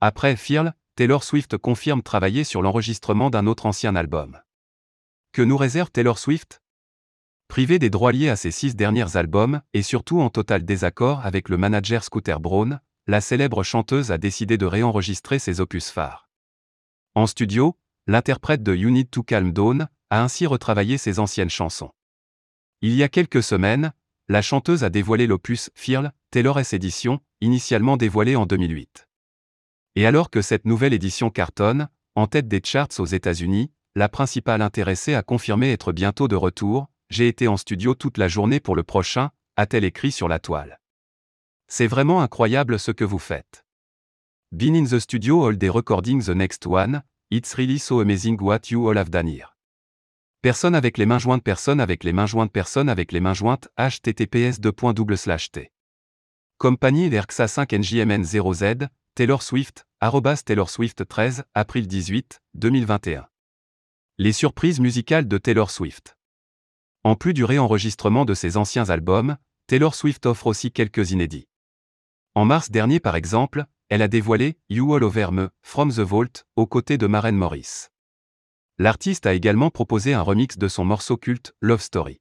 Après Fearl, Taylor Swift confirme travailler sur l'enregistrement d'un autre ancien album. Que nous réserve Taylor Swift? Privée des droits liés à ses six derniers albums, et surtout en total désaccord avec le manager Scooter Braun, la célèbre chanteuse a décidé de réenregistrer ses opus phares. En studio, l'interprète de You Need to Calm Down a ainsi retravaillé ses anciennes chansons. Il y a quelques semaines, la chanteuse a dévoilé l'opus Fearl, Taylor S Edition, initialement dévoilé en 2008. Et alors que cette nouvelle édition cartonne, en tête des charts aux États-Unis, la principale intéressée a confirmé être bientôt de retour, j'ai été en studio toute la journée pour le prochain, a-t-elle écrit sur la toile. C'est vraiment incroyable ce que vous faites. Been in the studio all day recording the next one, it's really so amazing what you all have done here. Personne avec les mains jointes, personne avec les mains jointes, personne avec les mains jointes, https t Compagnie d'Erxa 5 NJMN 0Z, Taylor Swift, Taylor Swift 13, avril 18, 2021. Les surprises musicales de Taylor Swift. En plus du réenregistrement de ses anciens albums, Taylor Swift offre aussi quelques inédits. En mars dernier par exemple, elle a dévoilé You All Over Me, From the Vault, aux côtés de Maren Morris. L'artiste a également proposé un remix de son morceau culte Love Story.